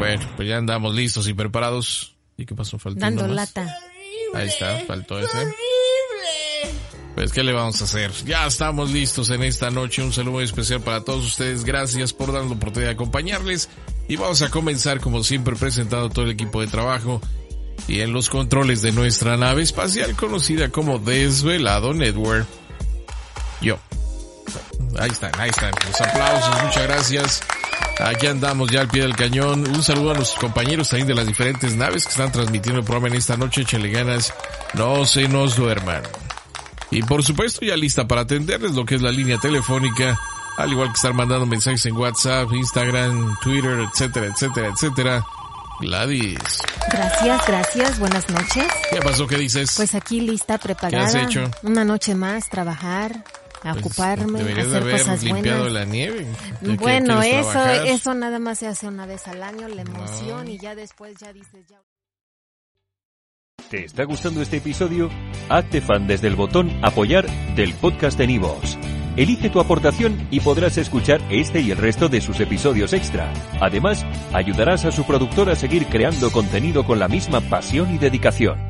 Bueno, pues ya andamos listos y preparados. ¿Y qué pasó? Faltó Dando uno más. lata. Ahí está, faltó ese. Pues, ¿qué le vamos a hacer? Ya estamos listos en esta noche. Un saludo muy especial para todos ustedes. Gracias por darnos la oportunidad de acompañarles. Y vamos a comenzar, como siempre, presentando todo el equipo de trabajo y en los controles de nuestra nave espacial conocida como Desvelado Network. Yo. Ahí están, ahí están. Los aplausos, muchas gracias. Aquí andamos ya al pie del cañón. Un saludo a los compañeros también de las diferentes naves que están transmitiendo el programa en esta noche. Échenle ganas. No se nos duerman. Y por supuesto ya lista para atenderles lo que es la línea telefónica. Al igual que estar mandando mensajes en WhatsApp, Instagram, Twitter, etcétera, etcétera, etcétera. Gladys. Gracias, gracias. Buenas noches. ¿Qué pasó? ¿Qué dices? Pues aquí lista, preparada. ¿Qué has hecho? Una noche más, trabajar, a Pues, ocuparme, de hacer haber cosas limpiado buenas. la nieve. ¿De qué Bueno, eso, trabajar? eso nada más se hace una vez al año, la emoción No. y ya después ya dices ya. ¿Te está gustando este episodio? Hazte fan desde el botón Apoyar del podcast de Nivos. Elige tu aportación y podrás escuchar este y el resto de sus episodios extra. Además, ayudarás a su productor a seguir creando contenido con la misma pasión y dedicación.